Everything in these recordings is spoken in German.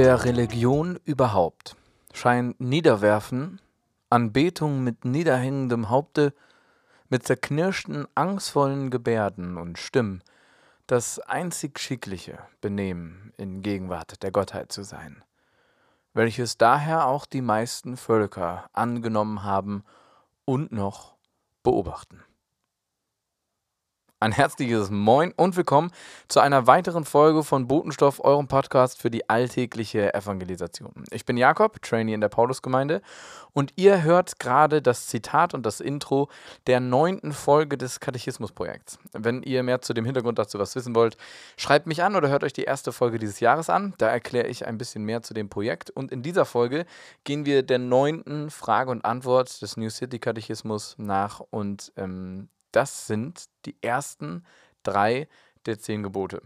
der Religion überhaupt scheint Niederwerfen, Anbetung mit niederhängendem Haupte, mit zerknirschten, angstvollen Gebärden und Stimmen das einzig schickliche Benehmen in Gegenwart der Gottheit zu sein, welches daher auch die meisten Völker angenommen haben und noch beobachten. Ein herzliches Moin und willkommen zu einer weiteren Folge von Botenstoff, eurem Podcast für die alltägliche Evangelisation. Ich bin Jakob, Trainee in der Paulusgemeinde und ihr hört gerade das Zitat und das Intro der neunten Folge des Katechismusprojekts. Wenn ihr mehr zu dem Hintergrund dazu was wissen wollt, schreibt mich an oder hört euch die erste Folge dieses Jahres an. Da erkläre ich ein bisschen mehr zu dem Projekt und in dieser Folge gehen wir der neunten Frage und Antwort des New City Katechismus nach und ähm, das sind die ersten drei der zehn Gebote.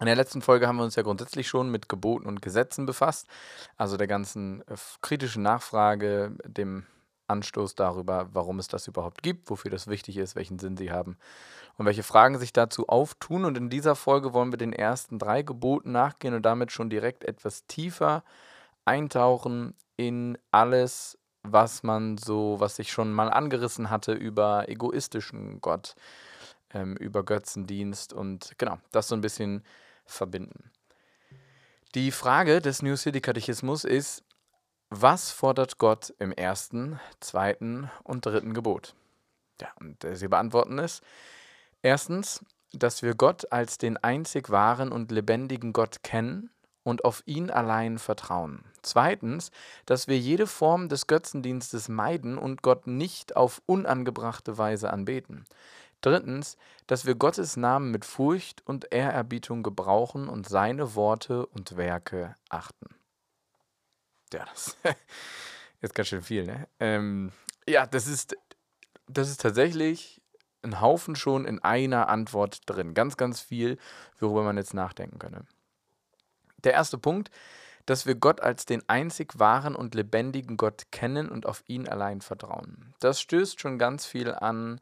In der letzten Folge haben wir uns ja grundsätzlich schon mit Geboten und Gesetzen befasst, also der ganzen äh, kritischen Nachfrage, dem Anstoß darüber, warum es das überhaupt gibt, wofür das wichtig ist, welchen Sinn sie haben und welche Fragen sich dazu auftun. Und in dieser Folge wollen wir den ersten drei Geboten nachgehen und damit schon direkt etwas tiefer eintauchen in alles, was man so, was ich schon mal angerissen hatte über egoistischen Gott, ähm, über Götzendienst und genau, das so ein bisschen verbinden. Die Frage des New City Katechismus ist, was fordert Gott im ersten, zweiten und dritten Gebot? Ja, und sie beantworten es. Erstens, dass wir Gott als den einzig wahren und lebendigen Gott kennen und auf ihn allein vertrauen. Zweitens, dass wir jede Form des Götzendienstes meiden und Gott nicht auf unangebrachte Weise anbeten. Drittens, dass wir Gottes Namen mit Furcht und Ehrerbietung gebrauchen und seine Worte und Werke achten. Ja, das ist ganz schön viel, ne? Ähm, ja, das ist, das ist tatsächlich ein Haufen schon in einer Antwort drin. Ganz, ganz viel, worüber man jetzt nachdenken könne. Der erste Punkt, dass wir Gott als den einzig wahren und lebendigen Gott kennen und auf ihn allein vertrauen. Das stößt schon ganz viel an,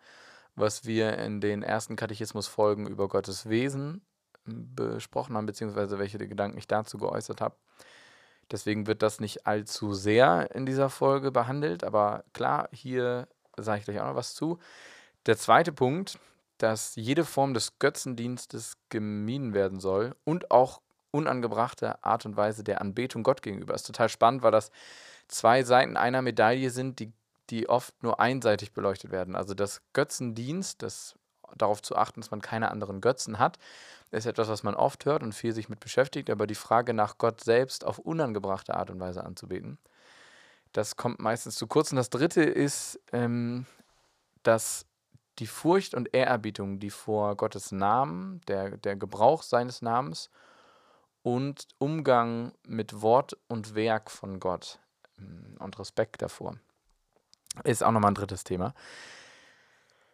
was wir in den ersten Katechismusfolgen über Gottes Wesen besprochen haben, beziehungsweise welche Gedanken ich dazu geäußert habe. Deswegen wird das nicht allzu sehr in dieser Folge behandelt, aber klar, hier sage ich gleich auch noch was zu. Der zweite Punkt, dass jede Form des Götzendienstes gemieden werden soll und auch unangebrachte Art und Weise der Anbetung Gott gegenüber. Das ist total spannend, weil das zwei Seiten einer Medaille sind, die, die oft nur einseitig beleuchtet werden. Also das Götzendienst, das darauf zu achten, dass man keine anderen Götzen hat, ist etwas, was man oft hört und viel sich mit beschäftigt, aber die Frage nach Gott selbst auf unangebrachte Art und Weise anzubeten, das kommt meistens zu kurz. Und das dritte ist, ähm, dass die Furcht und Ehrerbietung, die vor Gottes Namen, der, der Gebrauch seines Namens und Umgang mit Wort und Werk von Gott mm, und Respekt davor. Ist auch nochmal ein drittes Thema.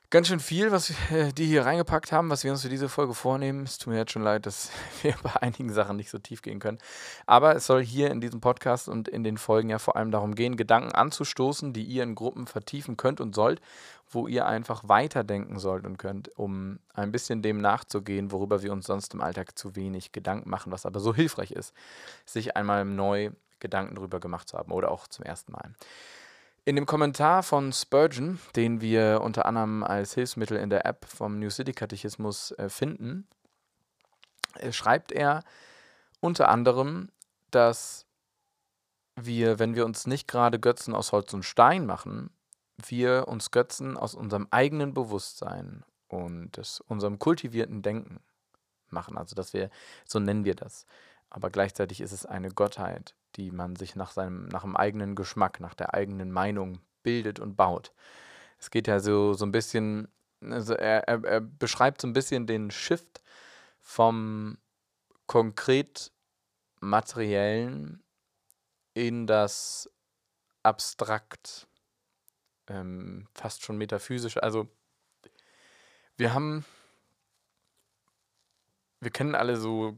Ganz schön viel, was äh, die hier reingepackt haben, was wir uns für diese Folge vornehmen. Es tut mir jetzt schon leid, dass wir bei einigen Sachen nicht so tief gehen können. Aber es soll hier in diesem Podcast und in den Folgen ja vor allem darum gehen, Gedanken anzustoßen, die ihr in Gruppen vertiefen könnt und sollt, wo ihr einfach weiterdenken sollt und könnt, um ein bisschen dem nachzugehen, worüber wir uns sonst im Alltag zu wenig Gedanken machen, was aber so hilfreich ist, sich einmal neu Gedanken darüber gemacht zu haben oder auch zum ersten Mal. In dem Kommentar von Spurgeon, den wir unter anderem als Hilfsmittel in der App vom New City Katechismus äh, finden, äh, schreibt er unter anderem, dass wir, wenn wir uns nicht gerade Götzen aus Holz und Stein machen, wir uns Götzen aus unserem eigenen Bewusstsein und aus unserem kultivierten Denken machen. Also, dass wir, so nennen wir das. Aber gleichzeitig ist es eine Gottheit, die man sich nach seinem, nach dem eigenen Geschmack, nach der eigenen Meinung bildet und baut. Es geht ja so, so ein bisschen, also er, er, er beschreibt so ein bisschen den Shift vom konkret materiellen in das abstrakt, ähm, fast schon metaphysisch. Also wir haben, wir kennen alle so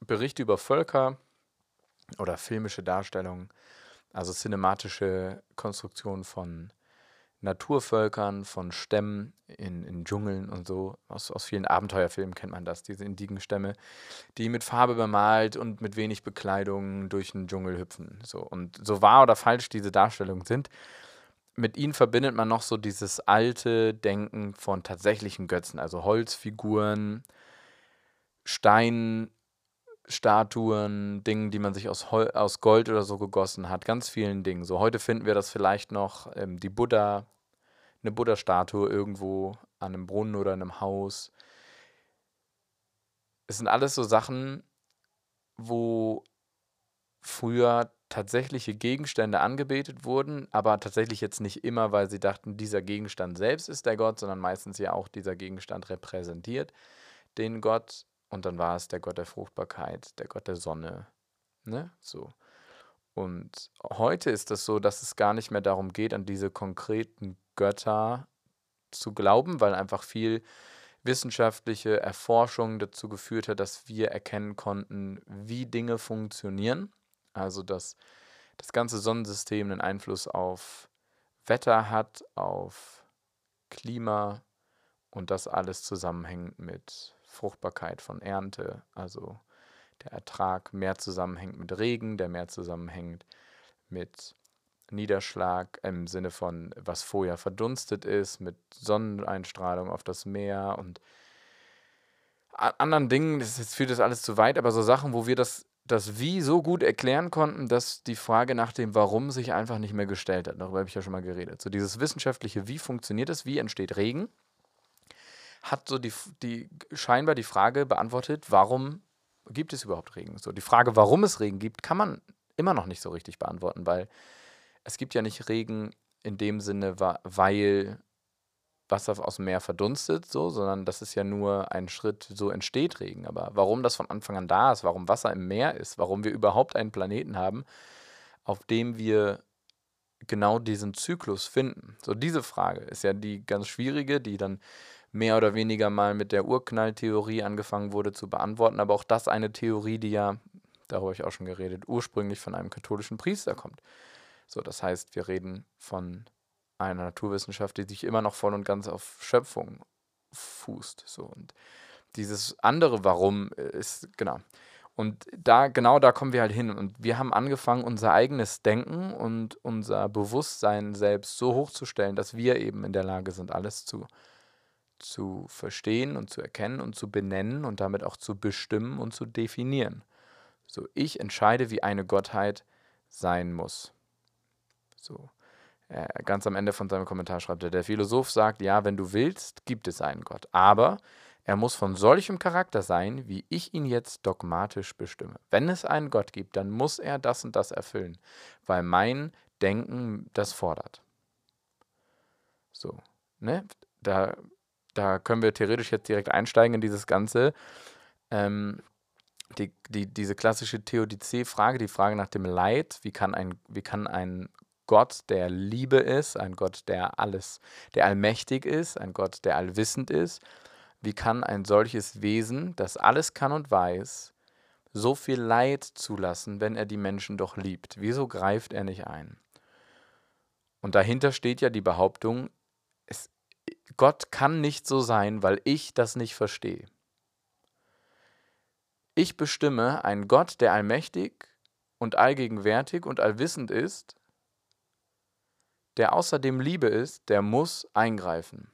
Berichte über Völker, oder filmische Darstellungen, also cinematische Konstruktion von Naturvölkern, von Stämmen in, in Dschungeln und so. Aus, aus vielen Abenteuerfilmen kennt man das, diese Indigenstämme, die mit Farbe bemalt und mit wenig Bekleidung durch den Dschungel hüpfen. So. Und so wahr oder falsch diese Darstellungen sind, mit ihnen verbindet man noch so dieses alte Denken von tatsächlichen Götzen, also Holzfiguren, Steinstatuen, Dingen, die man sich aus, Hol aus Gold oder so gegossen hat, ganz vielen Dingen. So heute finden wir das vielleicht noch, ähm, die Buddha, eine Buddha-Statue irgendwo an einem Brunnen oder in einem Haus. Es sind alles so Sachen, wo früher tatsächliche Gegenstände angebetet wurden, aber tatsächlich jetzt nicht immer, weil sie dachten, dieser Gegenstand selbst ist der Gott, sondern meistens ja auch dieser Gegenstand repräsentiert den Gott. Und dann war es der Gott der Fruchtbarkeit, der Gott der Sonne. Ne? So. Und heute ist es so, dass es gar nicht mehr darum geht, an diese konkreten Götter zu glauben, weil einfach viel wissenschaftliche Erforschung dazu geführt hat, dass wir erkennen konnten, wie Dinge funktionieren also, dass das ganze Sonnensystem einen Einfluss auf Wetter hat, auf Klima und das alles zusammenhängt mit Fruchtbarkeit von Ernte, also der Ertrag mehr zusammenhängt mit Regen, der mehr zusammenhängt mit Niederschlag im Sinne von, was vorher verdunstet ist, mit Sonneneinstrahlung auf das Meer und anderen Dingen, das, jetzt führt das alles zu weit, aber so Sachen, wo wir das das Wie so gut erklären konnten, dass die Frage nach dem Warum sich einfach nicht mehr gestellt hat. Darüber habe ich ja schon mal geredet. So dieses wissenschaftliche Wie funktioniert es, wie entsteht Regen, hat so die, die scheinbar die Frage beantwortet, warum gibt es überhaupt Regen? So die Frage, warum es Regen gibt, kann man immer noch nicht so richtig beantworten, weil es gibt ja nicht Regen in dem Sinne, weil Wasser aus dem Meer verdunstet, so, sondern das ist ja nur ein Schritt, so entsteht Regen. Aber warum das von Anfang an da ist, warum Wasser im Meer ist, warum wir überhaupt einen Planeten haben, auf dem wir genau diesen Zyklus finden. So diese Frage ist ja die ganz schwierige, die dann mehr oder weniger mal mit der Urknalltheorie angefangen wurde zu beantworten, aber auch das eine Theorie, die ja, darüber habe ich auch schon geredet, ursprünglich von einem katholischen Priester kommt. So, das heißt, wir reden von einer Naturwissenschaft, die sich immer noch voll und ganz auf Schöpfung fußt. So. Und dieses andere Warum ist, genau. Und da, genau da kommen wir halt hin. Und wir haben angefangen, unser eigenes Denken und unser Bewusstsein selbst so hochzustellen, dass wir eben in der Lage sind, alles zu, zu verstehen und zu erkennen und zu benennen und damit auch zu bestimmen und zu definieren. So, ich entscheide, wie eine Gottheit sein muss. So. Äh, ganz am Ende von seinem Kommentar schreibt er, der Philosoph sagt, ja, wenn du willst, gibt es einen Gott. Aber er muss von solchem Charakter sein, wie ich ihn jetzt dogmatisch bestimme. Wenn es einen Gott gibt, dann muss er das und das erfüllen, weil mein Denken das fordert. So, ne? Da, da können wir theoretisch jetzt direkt einsteigen in dieses Ganze. Ähm, die, die, diese klassische Theodizee-Frage, die Frage nach dem Leid, wie kann ein, wie kann ein Gott der Liebe ist, ein Gott, der alles, der allmächtig ist, ein Gott, der allwissend ist. Wie kann ein solches Wesen, das alles kann und weiß, so viel Leid zulassen, wenn er die Menschen doch liebt? Wieso greift er nicht ein? Und dahinter steht ja die Behauptung, es, Gott kann nicht so sein, weil ich das nicht verstehe. Ich bestimme einen Gott, der allmächtig und allgegenwärtig und allwissend ist, der außerdem Liebe ist, der muss eingreifen.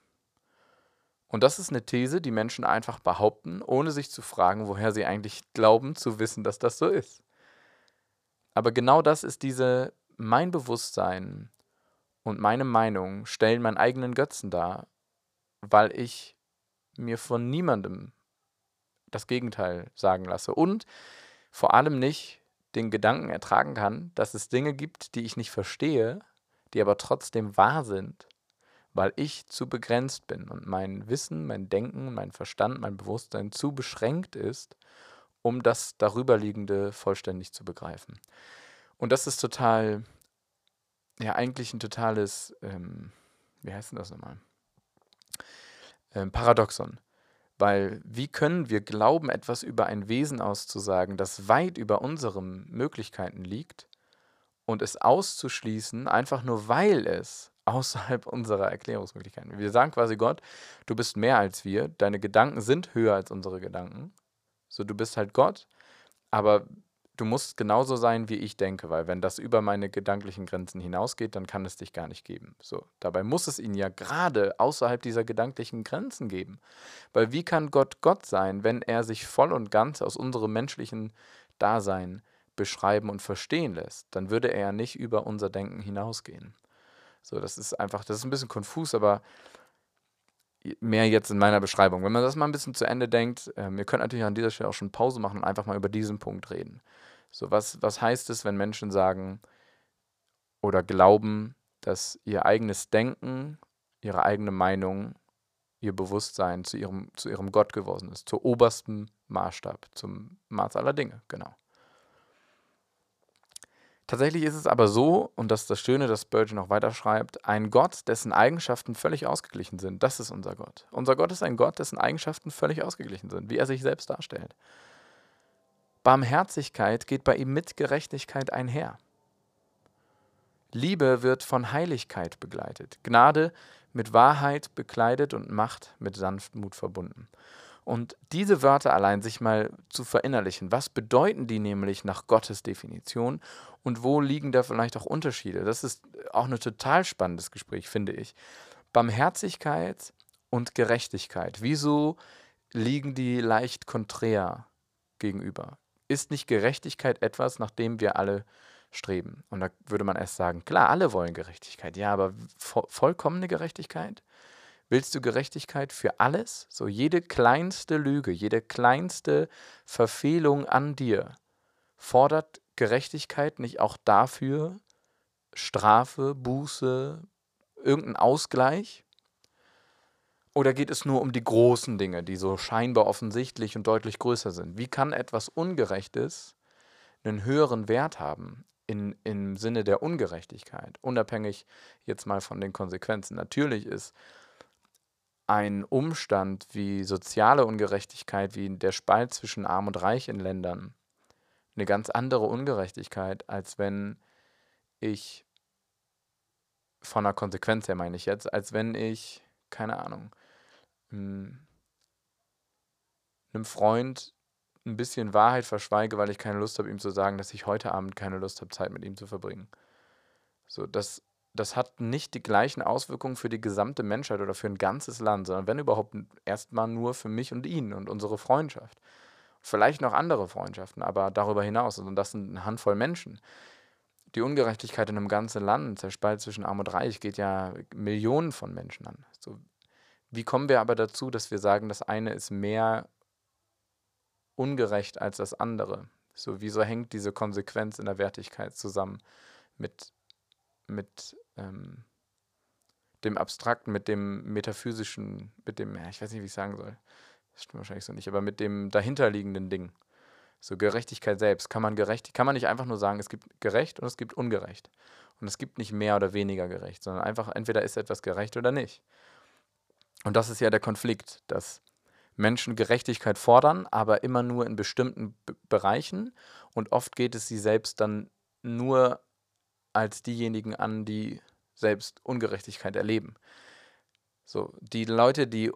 Und das ist eine These, die Menschen einfach behaupten, ohne sich zu fragen, woher sie eigentlich glauben zu wissen, dass das so ist. Aber genau das ist diese, mein Bewusstsein und meine Meinung stellen meinen eigenen Götzen dar, weil ich mir von niemandem das Gegenteil sagen lasse und vor allem nicht den Gedanken ertragen kann, dass es Dinge gibt, die ich nicht verstehe, die aber trotzdem wahr sind, weil ich zu begrenzt bin und mein Wissen, mein Denken, mein Verstand, mein Bewusstsein zu beschränkt ist, um das darüberliegende vollständig zu begreifen. Und das ist total, ja, eigentlich ein totales, ähm, wie heißt denn das nochmal? Ähm, Paradoxon. Weil wie können wir glauben, etwas über ein Wesen auszusagen, das weit über unseren Möglichkeiten liegt, und es auszuschließen, einfach nur weil es außerhalb unserer Erklärungsmöglichkeiten. Wir sagen quasi Gott, du bist mehr als wir, deine Gedanken sind höher als unsere Gedanken. So, du bist halt Gott, aber du musst genauso sein, wie ich denke, weil wenn das über meine gedanklichen Grenzen hinausgeht, dann kann es dich gar nicht geben. So, dabei muss es ihn ja gerade außerhalb dieser gedanklichen Grenzen geben. Weil wie kann Gott Gott sein, wenn er sich voll und ganz aus unserem menschlichen Dasein beschreiben und verstehen lässt? Dann würde er ja nicht über unser Denken hinausgehen. So, das ist einfach, das ist ein bisschen konfus, aber mehr jetzt in meiner Beschreibung. Wenn man das mal ein bisschen zu Ende denkt, ähm, ihr könnt natürlich an dieser Stelle auch schon Pause machen und einfach mal über diesen Punkt reden. So, was, was heißt es, wenn Menschen sagen oder glauben, dass ihr eigenes Denken, ihre eigene Meinung, ihr Bewusstsein zu ihrem, zu ihrem Gott geworden ist, zur obersten Maßstab, zum Maß aller Dinge, genau. Tatsächlich ist es aber so, und das ist das Schöne, dass Spurgeon noch weiter schreibt, ein Gott, dessen Eigenschaften völlig ausgeglichen sind. Das ist unser Gott. Unser Gott ist ein Gott, dessen Eigenschaften völlig ausgeglichen sind, wie er sich selbst darstellt. Barmherzigkeit geht bei ihm mit Gerechtigkeit einher. Liebe wird von Heiligkeit begleitet, Gnade mit Wahrheit bekleidet und Macht mit Sanftmut verbunden. Und diese Wörter allein sich mal zu verinnerlichen, was bedeuten die nämlich nach Gottes Definition und wo liegen da vielleicht auch Unterschiede? Das ist auch ein total spannendes Gespräch, finde ich. Barmherzigkeit und Gerechtigkeit. Wieso liegen die leicht konträr gegenüber? Ist nicht Gerechtigkeit etwas, nach dem wir alle streben? Und da würde man erst sagen, klar, alle wollen Gerechtigkeit. Ja, aber vo vollkommene Gerechtigkeit? Willst du Gerechtigkeit für alles? So jede kleinste Lüge, jede kleinste Verfehlung an dir fordert Gerechtigkeit nicht auch dafür Strafe, Buße, irgendeinen Ausgleich? Oder geht es nur um die großen Dinge, die so scheinbar offensichtlich und deutlich größer sind? Wie kann etwas Ungerechtes einen höheren Wert haben in, im Sinne der Ungerechtigkeit, unabhängig jetzt mal von den Konsequenzen? Natürlich ist ein Umstand wie soziale Ungerechtigkeit, wie der Spalt zwischen Arm und Reich in Ländern, eine ganz andere Ungerechtigkeit, als wenn ich, von der Konsequenz her meine ich jetzt, als wenn ich, keine Ahnung, hm, einem Freund ein bisschen Wahrheit verschweige, weil ich keine Lust habe, ihm zu sagen, dass ich heute Abend keine Lust habe, Zeit mit ihm zu verbringen. So, das das hat nicht die gleichen Auswirkungen für die gesamte Menschheit oder für ein ganzes Land, sondern wenn überhaupt erstmal nur für mich und ihn und unsere Freundschaft. Vielleicht noch andere Freundschaften, aber darüber hinaus. Und das sind eine Handvoll Menschen. Die Ungerechtigkeit in einem ganzen Land, der Spalt zwischen Arm und Reich, geht ja Millionen von Menschen an. So, wie kommen wir aber dazu, dass wir sagen, das eine ist mehr ungerecht als das andere? So, wieso hängt diese Konsequenz in der Wertigkeit zusammen mit mit ähm, dem Abstrakten, mit dem Metaphysischen, mit dem, ja, ich weiß nicht, wie ich sagen soll. Das stimmt wahrscheinlich so nicht, aber mit dem dahinterliegenden Ding. So Gerechtigkeit selbst. Kann man gerecht, kann man nicht einfach nur sagen, es gibt gerecht und es gibt ungerecht. Und es gibt nicht mehr oder weniger gerecht, sondern einfach entweder ist etwas gerecht oder nicht. Und das ist ja der Konflikt, dass Menschen Gerechtigkeit fordern, aber immer nur in bestimmten B Bereichen und oft geht es sie selbst dann nur als diejenigen an, die selbst Ungerechtigkeit erleben. So, die Leute, die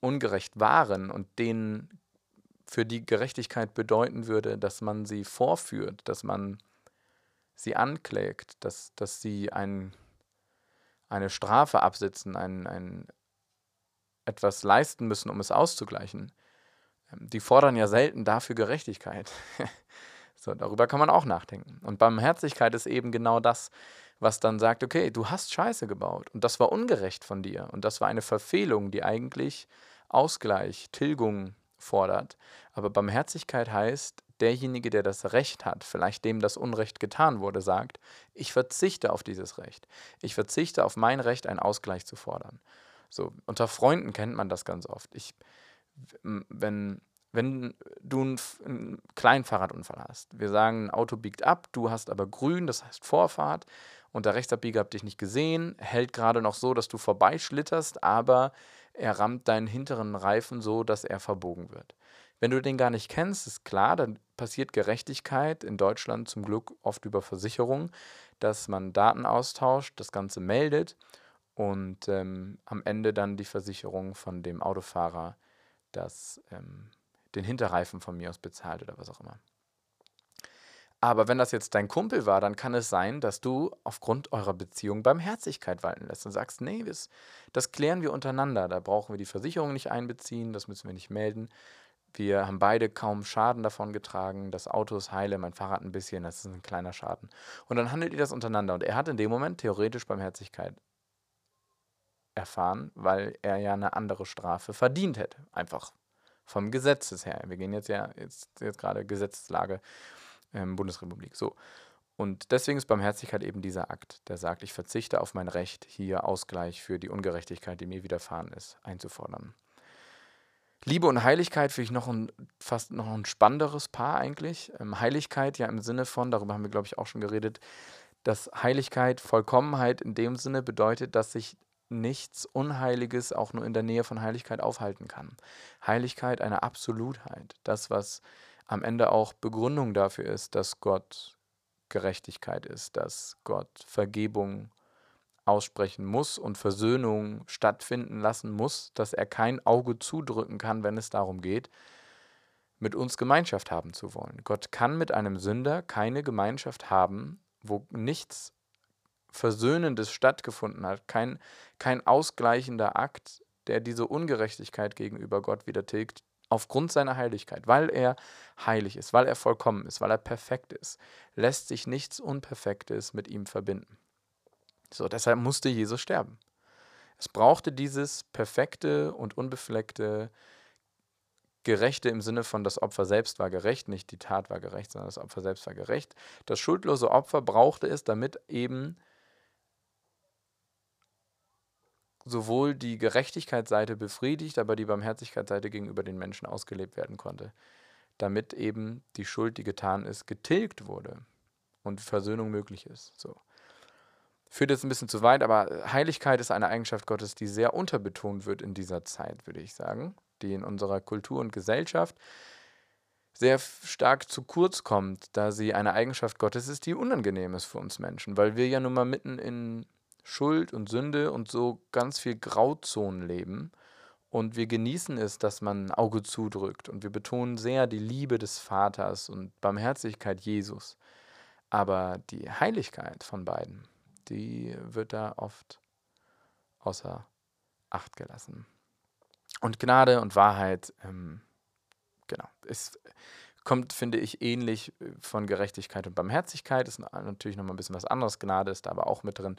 ungerecht waren und denen für die Gerechtigkeit bedeuten würde, dass man sie vorführt, dass man sie anklägt, dass, dass sie ein, eine Strafe absitzen, ein, ein, etwas leisten müssen, um es auszugleichen. Ähm, die fordern ja selten dafür Gerechtigkeit. So, darüber kann man auch nachdenken. Und Barmherzigkeit ist eben genau das, was dann sagt, okay, du hast Scheiße gebaut und das war ungerecht von dir und das war eine Verfehlung, die eigentlich Ausgleich, Tilgung fordert. Aber Barmherzigkeit heißt, derjenige, der das Recht hat, vielleicht dem das Unrecht getan wurde, sagt, ich verzichte auf dieses Recht. Ich verzichte auf mein Recht, einen Ausgleich zu fordern. So, unter Freunden kennt man das ganz oft. Ich, wenn wenn du einen, einen kleinen Fahrradunfall hast, wir sagen, ein Auto biegt ab, du hast aber grün, das heißt Vorfahrt, und der Rechtsabbieger hat dich nicht gesehen, hält gerade noch so, dass du vorbeischlitterst, aber er rammt deinen hinteren Reifen so, dass er verbogen wird. Wenn du den gar nicht kennst, ist klar, dann passiert Gerechtigkeit in Deutschland zum Glück oft über Versicherung, dass man Daten austauscht, das Ganze meldet und ähm, am Ende dann die Versicherung von dem Autofahrer, das ähm, den Hinterreifen von mir aus bezahlt oder was auch immer. Aber wenn das jetzt dein Kumpel war, dann kann es sein, dass du aufgrund eurer Beziehung Barmherzigkeit walten lässt und sagst, nee, das, das klären wir untereinander. Da brauchen wir die Versicherung nicht einbeziehen, das müssen wir nicht melden. Wir haben beide kaum Schaden davon getragen. Das Auto ist heile, mein Fahrrad ein bisschen, das ist ein kleiner Schaden. Und dann handelt ihr das untereinander. Und er hat in dem Moment theoretisch Barmherzigkeit erfahren, weil er ja eine andere Strafe verdient hätte. Einfach vom Gesetzes her. Wir gehen jetzt ja jetzt, jetzt gerade Gesetzeslage ähm, Bundesrepublik. So. Und deswegen ist Barmherzigkeit eben dieser Akt, der sagt, ich verzichte auf mein Recht, hier Ausgleich für die Ungerechtigkeit, die mir widerfahren ist, einzufordern. Liebe und Heiligkeit finde ich noch ein fast noch ein spannenderes Paar eigentlich. Ähm, Heiligkeit ja im Sinne von, darüber haben wir glaube ich auch schon geredet, dass Heiligkeit, Vollkommenheit in dem Sinne bedeutet, dass sich nichts Unheiliges auch nur in der Nähe von Heiligkeit aufhalten kann. Heiligkeit eine Absolutheit, das was am Ende auch Begründung dafür ist, dass Gott Gerechtigkeit ist, dass Gott Vergebung aussprechen muss und Versöhnung stattfinden lassen muss, dass er kein Auge zudrücken kann, wenn es darum geht, mit uns Gemeinschaft haben zu wollen. Gott kann mit einem Sünder keine Gemeinschaft haben, wo nichts Versöhnendes stattgefunden hat, kein, kein ausgleichender Akt, der diese Ungerechtigkeit gegenüber Gott wieder tilgt, aufgrund seiner Heiligkeit, weil er heilig ist, weil er vollkommen ist, weil er perfekt ist, lässt sich nichts Unperfektes mit ihm verbinden. So, deshalb musste Jesus sterben. Es brauchte dieses perfekte und unbefleckte, gerechte im Sinne von das Opfer selbst war gerecht, nicht die Tat war gerecht, sondern das Opfer selbst war gerecht. Das schuldlose Opfer brauchte es, damit eben sowohl die Gerechtigkeitsseite befriedigt, aber die Barmherzigkeitsseite gegenüber den Menschen ausgelebt werden konnte, damit eben die Schuld, die getan ist, getilgt wurde und Versöhnung möglich ist. So. Führt jetzt ein bisschen zu weit, aber Heiligkeit ist eine Eigenschaft Gottes, die sehr unterbetont wird in dieser Zeit, würde ich sagen, die in unserer Kultur und Gesellschaft sehr stark zu kurz kommt, da sie eine Eigenschaft Gottes ist, die unangenehm ist für uns Menschen, weil wir ja nun mal mitten in Schuld und Sünde und so ganz viel Grauzonen leben. Und wir genießen es, dass man ein Auge zudrückt. Und wir betonen sehr die Liebe des Vaters und Barmherzigkeit Jesus. Aber die Heiligkeit von beiden, die wird da oft außer Acht gelassen. Und Gnade und Wahrheit, ähm, genau, es kommt, finde ich, ähnlich äh, von Gerechtigkeit und Barmherzigkeit. Ist natürlich nochmal ein bisschen was anderes. Gnade ist da aber auch mit drin.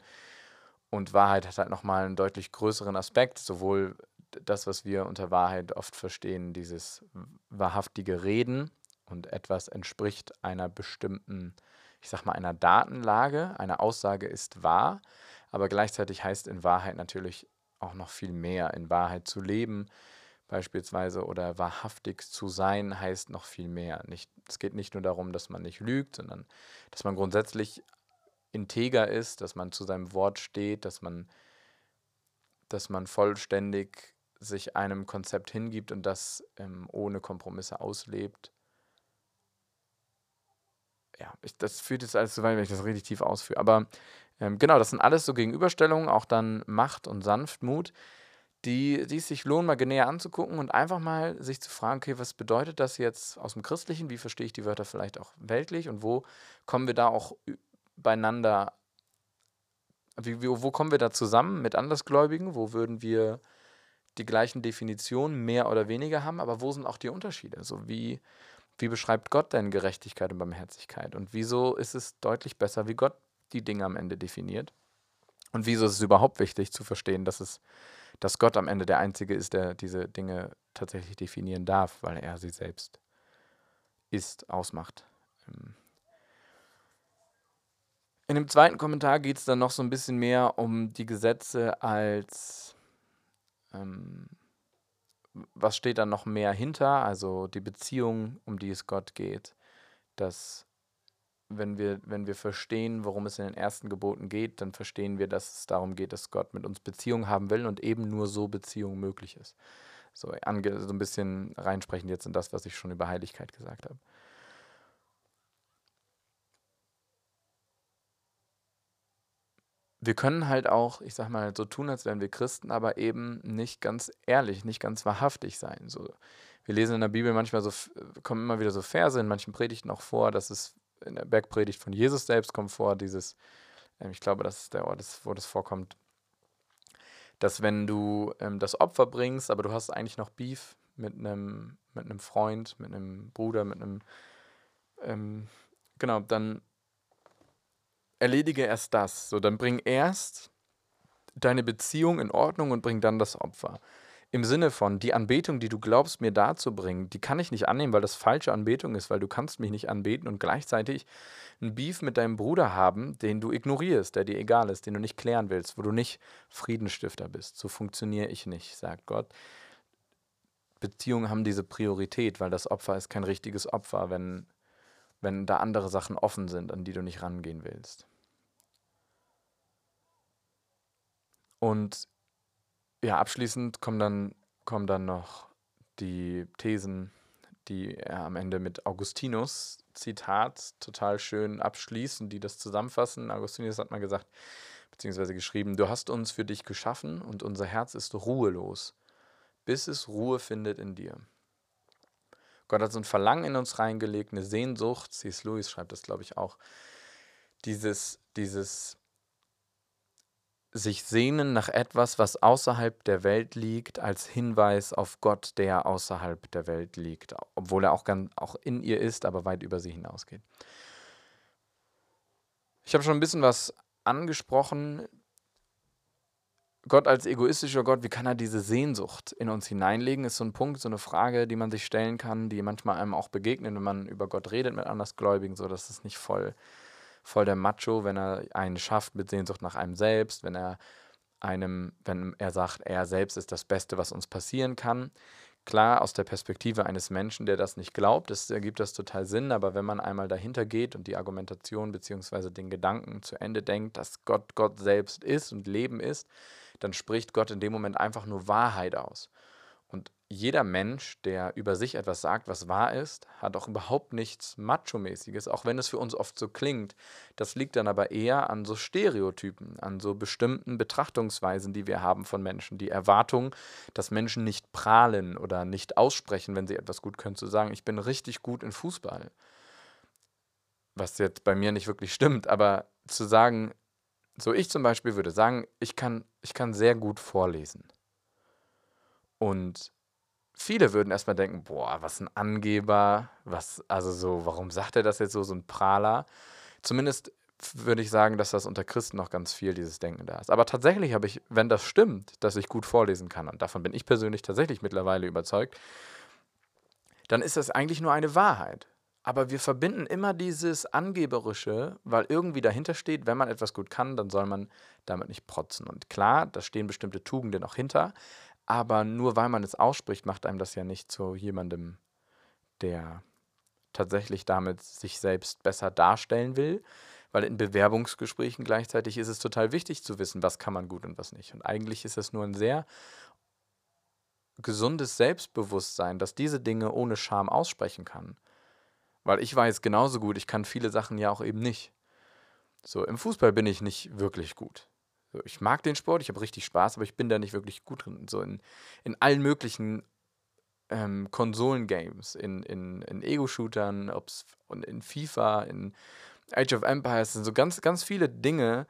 Und Wahrheit hat halt nochmal einen deutlich größeren Aspekt, sowohl das, was wir unter Wahrheit oft verstehen, dieses wahrhaftige Reden und etwas entspricht einer bestimmten, ich sag mal, einer Datenlage. Eine Aussage ist wahr, aber gleichzeitig heißt in Wahrheit natürlich auch noch viel mehr. In Wahrheit zu leben beispielsweise oder wahrhaftig zu sein heißt noch viel mehr. Nicht, es geht nicht nur darum, dass man nicht lügt, sondern dass man grundsätzlich integer ist, dass man zu seinem Wort steht, dass man, dass man vollständig sich einem Konzept hingibt und das ähm, ohne Kompromisse auslebt. Ja, ich, das führt jetzt alles zu weit, wenn ich das richtig tief ausführe. Aber ähm, genau, das sind alles so Gegenüberstellungen, auch dann Macht und Sanftmut, die, die es sich lohnen, mal näher anzugucken und einfach mal sich zu fragen, okay, was bedeutet das jetzt aus dem Christlichen? Wie verstehe ich die Wörter vielleicht auch weltlich und wo kommen wir da auch beieinander, wie, wie, wo kommen wir da zusammen mit Andersgläubigen? Wo würden wir die gleichen Definitionen mehr oder weniger haben, aber wo sind auch die Unterschiede? So wie, wie beschreibt Gott denn Gerechtigkeit und Barmherzigkeit? Und wieso ist es deutlich besser, wie Gott die Dinge am Ende definiert? Und wieso ist es überhaupt wichtig zu verstehen, dass es, dass Gott am Ende der Einzige ist, der diese Dinge tatsächlich definieren darf, weil er sie selbst ist, ausmacht. In dem zweiten Kommentar geht es dann noch so ein bisschen mehr um die Gesetze als, ähm, was steht da noch mehr hinter, also die Beziehung, um die es Gott geht. Dass, wenn wir, wenn wir verstehen, worum es in den ersten Geboten geht, dann verstehen wir, dass es darum geht, dass Gott mit uns Beziehung haben will und eben nur so Beziehung möglich ist. So, so ein bisschen reinsprechend jetzt in das, was ich schon über Heiligkeit gesagt habe. Wir können halt auch, ich sag mal, so tun, als wären wir Christen, aber eben nicht ganz ehrlich, nicht ganz wahrhaftig sein. So, wir lesen in der Bibel manchmal so, kommen immer wieder so Verse, in manchen Predigten auch vor, dass es in der Bergpredigt von Jesus selbst kommt vor, dieses, ähm, ich glaube, das ist der Ort, wo das vorkommt, dass wenn du ähm, das Opfer bringst, aber du hast eigentlich noch Beef mit einem mit einem Freund, mit einem Bruder, mit einem, ähm, genau, dann erledige erst das. So, dann bring erst deine Beziehung in Ordnung und bring dann das Opfer. Im Sinne von, die Anbetung, die du glaubst, mir darzubringen, die kann ich nicht annehmen, weil das falsche Anbetung ist, weil du kannst mich nicht anbeten und gleichzeitig einen Beef mit deinem Bruder haben, den du ignorierst, der dir egal ist, den du nicht klären willst, wo du nicht Friedenstifter bist. So funktioniere ich nicht, sagt Gott. Beziehungen haben diese Priorität, weil das Opfer ist kein richtiges Opfer, wenn, wenn da andere Sachen offen sind, an die du nicht rangehen willst. Und ja, abschließend kommen dann, kommen dann noch die Thesen, die er am Ende mit Augustinus, Zitat, total schön abschließen, die das zusammenfassen. Augustinus hat mal gesagt, beziehungsweise geschrieben, du hast uns für dich geschaffen und unser Herz ist ruhelos, bis es Ruhe findet in dir. Gott hat so ein Verlangen in uns reingelegt, eine Sehnsucht, C.S. Lewis schreibt das, glaube ich, auch, dieses, dieses sich sehnen nach etwas, was außerhalb der Welt liegt, als Hinweis auf Gott, der außerhalb der Welt liegt, obwohl er auch, ganz, auch in ihr ist, aber weit über sie hinausgeht. Ich habe schon ein bisschen was angesprochen. Gott als egoistischer Gott, wie kann er diese Sehnsucht in uns hineinlegen, ist so ein Punkt, so eine Frage, die man sich stellen kann, die manchmal einem auch begegnet, wenn man über Gott redet mit Andersgläubigen, so dass es nicht voll voll der Macho, wenn er einen schafft mit Sehnsucht nach einem selbst, wenn er einem, wenn er sagt, er selbst ist das Beste, was uns passieren kann. Klar, aus der Perspektive eines Menschen, der das nicht glaubt, das ergibt das total Sinn, aber wenn man einmal dahinter geht und die Argumentation bzw. den Gedanken zu Ende denkt, dass Gott Gott selbst ist und Leben ist, dann spricht Gott in dem Moment einfach nur Wahrheit aus. Und jeder Mensch, der über sich etwas sagt, was wahr ist, hat auch überhaupt nichts Macho-mäßiges, auch wenn es für uns oft so klingt. Das liegt dann aber eher an so Stereotypen, an so bestimmten Betrachtungsweisen, die wir haben von Menschen. Die Erwartung, dass Menschen nicht prahlen oder nicht aussprechen, wenn sie etwas gut können, zu sagen, ich bin richtig gut in Fußball. Was jetzt bei mir nicht wirklich stimmt, aber zu sagen, so ich zum Beispiel würde sagen, ich kann, ich kann sehr gut vorlesen. Und viele würden erstmal denken, boah, was ein Angeber, was, also so, warum sagt er das jetzt so, so ein Prahler? Zumindest würde ich sagen, dass das unter Christen noch ganz viel dieses Denken da ist. Aber tatsächlich habe ich, wenn das stimmt, dass ich gut vorlesen kann, und davon bin ich persönlich tatsächlich mittlerweile überzeugt, dann ist das eigentlich nur eine Wahrheit. Aber wir verbinden immer dieses Angeberische, weil irgendwie dahinter steht, wenn man etwas gut kann, dann soll man damit nicht protzen. Und klar, da stehen bestimmte Tugenden auch hinter, aber nur weil man es ausspricht, macht einem das ja nicht zu jemandem, der tatsächlich damit sich selbst besser darstellen will. Weil in Bewerbungsgesprächen gleichzeitig ist es total wichtig zu wissen, was kann man gut und was nicht. Und eigentlich ist es nur ein sehr gesundes Selbstbewusstsein, dass diese Dinge ohne Scham aussprechen kann. Weil ich weiß genauso gut, ich kann viele Sachen ja auch eben nicht. So, im Fußball bin ich nicht wirklich gut. Ich mag den Sport, ich habe richtig Spaß, aber ich bin da nicht wirklich gut drin. So in, in allen möglichen ähm, Konsolen-Games, in, in, in Ego-Shootern, und in FIFA, in Age of Empires, sind so ganz, ganz viele Dinge,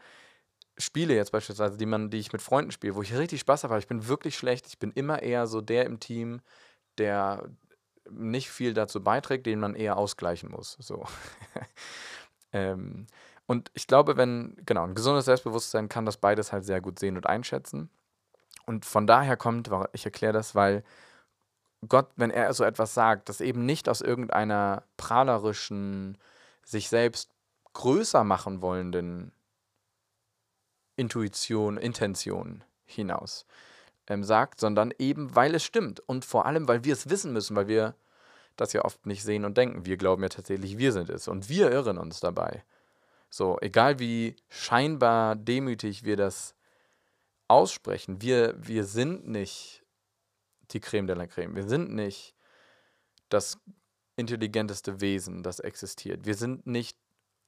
Spiele jetzt beispielsweise, die man, die ich mit Freunden spiele, wo ich richtig Spaß habe. Ich bin wirklich schlecht. Ich bin immer eher so der im Team, der nicht viel dazu beiträgt, den man eher ausgleichen muss. So. ähm, und ich glaube, wenn, genau, ein gesundes Selbstbewusstsein kann das beides halt sehr gut sehen und einschätzen. Und von daher kommt, ich erkläre das, weil Gott, wenn er so etwas sagt, das eben nicht aus irgendeiner prahlerischen, sich selbst größer machen wollenden Intuition, Intention hinaus ähm, sagt, sondern eben, weil es stimmt und vor allem, weil wir es wissen müssen, weil wir das ja oft nicht sehen und denken. Wir glauben ja tatsächlich, wir sind es und wir irren uns dabei. So, egal wie scheinbar demütig wir das aussprechen, wir, wir sind nicht die Creme de la Creme. Wir sind nicht das intelligenteste Wesen, das existiert. Wir sind nicht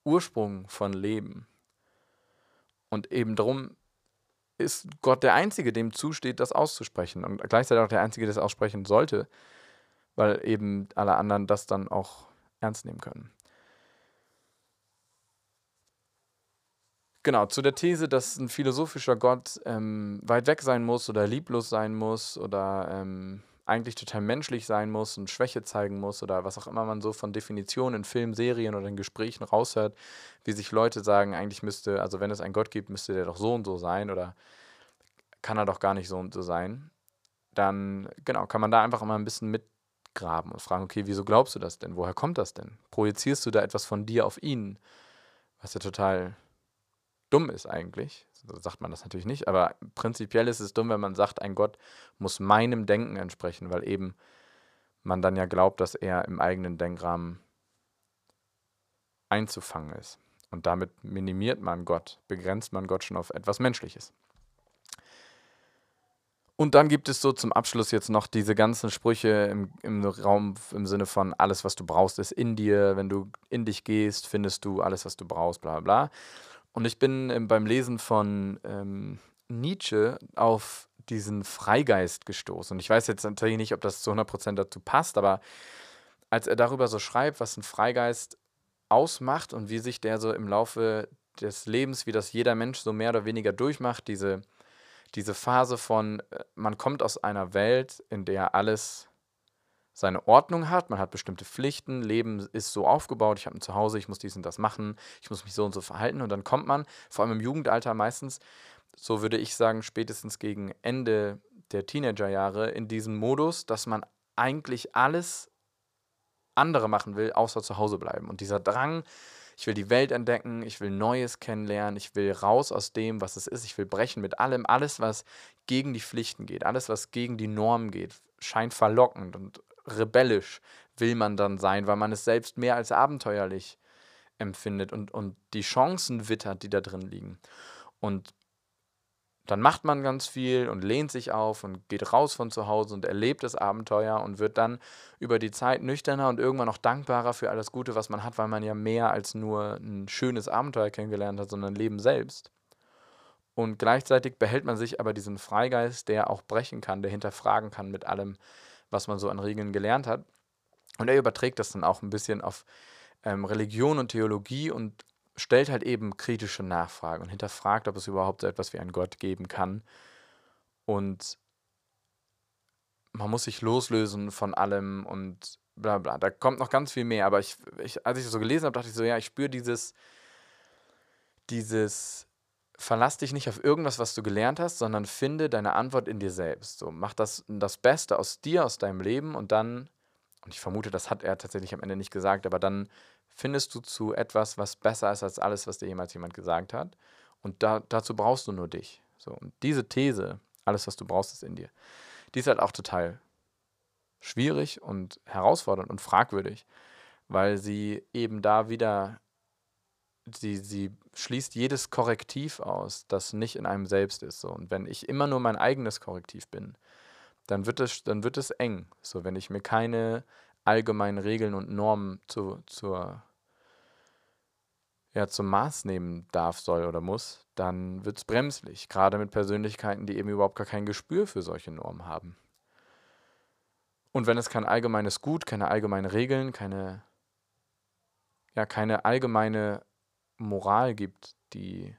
Ursprung von Leben. Und eben darum ist Gott der Einzige, dem zusteht, das auszusprechen. Und gleichzeitig auch der Einzige, der es aussprechen sollte, weil eben alle anderen das dann auch ernst nehmen können. Genau, zu der These, dass ein philosophischer Gott ähm, weit weg sein muss oder lieblos sein muss oder ähm, eigentlich total menschlich sein muss und Schwäche zeigen muss oder was auch immer man so von Definitionen in Filmen, Serien oder in Gesprächen raushört, wie sich Leute sagen, eigentlich müsste, also wenn es einen Gott gibt, müsste der doch so und so sein oder kann er doch gar nicht so und so sein, dann genau, kann man da einfach immer ein bisschen mitgraben und fragen, okay, wieso glaubst du das denn? Woher kommt das denn? Projizierst du da etwas von dir auf ihn? Was ja total dumm ist eigentlich. So sagt man das natürlich nicht, aber prinzipiell ist es dumm, wenn man sagt, ein Gott muss meinem Denken entsprechen, weil eben man dann ja glaubt, dass er im eigenen Denkrahmen einzufangen ist. Und damit minimiert man Gott, begrenzt man Gott schon auf etwas Menschliches. Und dann gibt es so zum Abschluss jetzt noch diese ganzen Sprüche im, im Raum im Sinne von alles, was du brauchst, ist in dir. Wenn du in dich gehst, findest du alles, was du brauchst, bla bla. Und ich bin ähm, beim Lesen von ähm, Nietzsche auf diesen Freigeist gestoßen. Und ich weiß jetzt natürlich nicht, ob das zu 100% dazu passt, aber als er darüber so schreibt, was ein Freigeist ausmacht und wie sich der so im Laufe des Lebens, wie das jeder Mensch so mehr oder weniger durchmacht, diese, diese Phase von, äh, man kommt aus einer Welt, in der alles seine Ordnung hat, man hat bestimmte Pflichten, Leben ist so aufgebaut, ich habe ein Zuhause, ich muss dies und das machen, ich muss mich so und so verhalten. Und dann kommt man, vor allem im Jugendalter meistens, so würde ich sagen, spätestens gegen Ende der Teenagerjahre in diesem Modus, dass man eigentlich alles andere machen will, außer zu Hause bleiben. Und dieser Drang, ich will die Welt entdecken, ich will Neues kennenlernen, ich will raus aus dem, was es ist, ich will brechen mit allem, alles, was gegen die Pflichten geht, alles, was gegen die Normen geht, scheint verlockend. Und rebellisch will man dann sein, weil man es selbst mehr als abenteuerlich empfindet und, und die Chancen wittert, die da drin liegen. Und dann macht man ganz viel und lehnt sich auf und geht raus von zu Hause und erlebt das Abenteuer und wird dann über die Zeit nüchterner und irgendwann auch dankbarer für alles Gute, was man hat, weil man ja mehr als nur ein schönes Abenteuer kennengelernt hat, sondern Leben selbst. Und gleichzeitig behält man sich aber diesen Freigeist, der auch brechen kann, der hinterfragen kann mit allem, was man so an Regeln gelernt hat. Und er überträgt das dann auch ein bisschen auf ähm, Religion und Theologie und stellt halt eben kritische Nachfragen und hinterfragt, ob es überhaupt so etwas wie einen Gott geben kann. Und man muss sich loslösen von allem und bla bla. Da kommt noch ganz viel mehr, aber ich, ich als ich das so gelesen habe, dachte ich so, ja, ich spüre dieses, dieses verlass dich nicht auf irgendwas, was du gelernt hast, sondern finde deine Antwort in dir selbst. So, mach das, das Beste aus dir, aus deinem Leben und dann, und ich vermute, das hat er tatsächlich am Ende nicht gesagt, aber dann findest du zu etwas, was besser ist als alles, was dir jemals jemand gesagt hat. Und da, dazu brauchst du nur dich. So, und diese These, alles, was du brauchst, ist in dir, die ist halt auch total schwierig und herausfordernd und fragwürdig, weil sie eben da wieder sie, sie schließt jedes Korrektiv aus, das nicht in einem selbst ist. So. Und wenn ich immer nur mein eigenes Korrektiv bin, dann wird es, dann wird es eng. So, wenn ich mir keine allgemeinen Regeln und Normen zu, zur, ja, zum Maß nehmen darf, soll oder muss, dann wird es bremslich. Gerade mit Persönlichkeiten, die eben überhaupt gar kein Gespür für solche Normen haben. Und wenn es kein allgemeines Gut, keine allgemeinen Regeln, keine, ja, keine allgemeine Moral gibt, die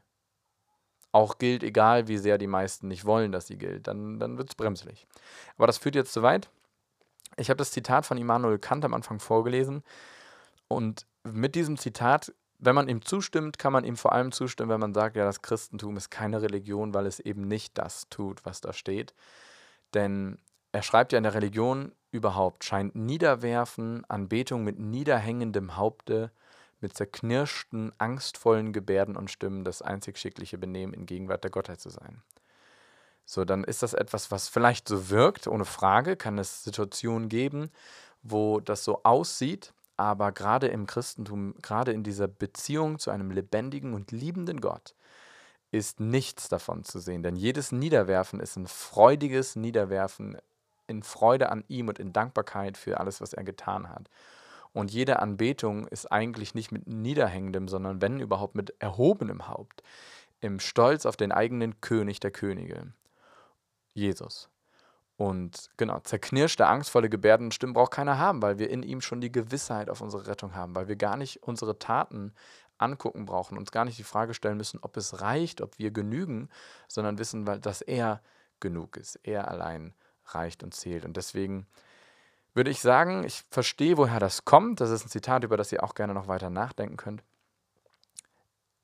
auch gilt, egal wie sehr die meisten nicht wollen, dass sie gilt, dann, dann wird es bremslich. Aber das führt jetzt zu weit. Ich habe das Zitat von Immanuel Kant am Anfang vorgelesen und mit diesem Zitat, wenn man ihm zustimmt, kann man ihm vor allem zustimmen, wenn man sagt, ja, das Christentum ist keine Religion, weil es eben nicht das tut, was da steht. Denn er schreibt ja in der Religion überhaupt, scheint Niederwerfen, Anbetung mit niederhängendem Haupte, mit zerknirschten, angstvollen Gebärden und Stimmen das einzig schickliche Benehmen in Gegenwart der Gottheit zu sein. So, dann ist das etwas, was vielleicht so wirkt, ohne Frage, kann es Situationen geben, wo das so aussieht, aber gerade im Christentum, gerade in dieser Beziehung zu einem lebendigen und liebenden Gott, ist nichts davon zu sehen. Denn jedes Niederwerfen ist ein freudiges Niederwerfen in Freude an ihm und in Dankbarkeit für alles, was er getan hat. Und jede Anbetung ist eigentlich nicht mit niederhängendem, sondern wenn überhaupt mit erhobenem Haupt. im Stolz auf den eigenen König der Könige, Jesus. Und genau, zerknirschte, angstvolle Gebärden und Stimmen braucht keiner haben, weil wir in ihm schon die Gewissheit auf unsere Rettung haben, weil wir gar nicht unsere Taten angucken brauchen, uns gar nicht die Frage stellen müssen, ob es reicht, ob wir genügen, sondern wissen, weil, dass er genug ist. Er allein reicht und zählt. Und deswegen würde ich sagen, ich verstehe, woher das kommt. Das ist ein Zitat, über das ihr auch gerne noch weiter nachdenken könnt.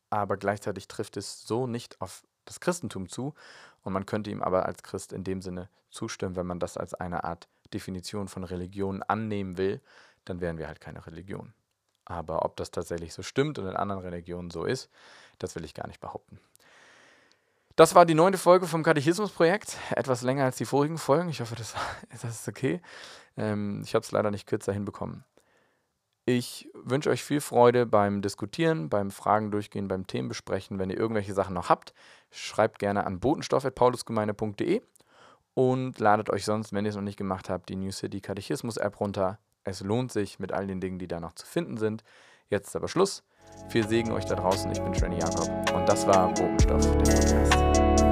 Aber gleichzeitig trifft es so nicht auf das Christentum zu. Und man könnte ihm aber als Christ in dem Sinne zustimmen, wenn man das als eine Art Definition von Religion annehmen will, dann wären wir halt keine Religion. Aber ob das tatsächlich so stimmt und in anderen Religionen so ist, das will ich gar nicht behaupten. Das war die neunte Folge vom Katechismusprojekt. Etwas länger als die vorigen Folgen. Ich hoffe, das, das ist okay. Ähm, ich habe es leider nicht kürzer hinbekommen. Ich wünsche euch viel Freude beim Diskutieren, beim Fragen durchgehen, beim Themen besprechen. Wenn ihr irgendwelche Sachen noch habt, schreibt gerne an botenstoff.paulusgemeinde.de und ladet euch sonst, wenn ihr es noch nicht gemacht habt, die New City Katechismus App runter. Es lohnt sich mit all den Dingen, die da noch zu finden sind. Jetzt ist aber Schluss. Viel Segen euch da draußen. Ich bin Trenny Jakob und das war Botenstoff, der Podcast.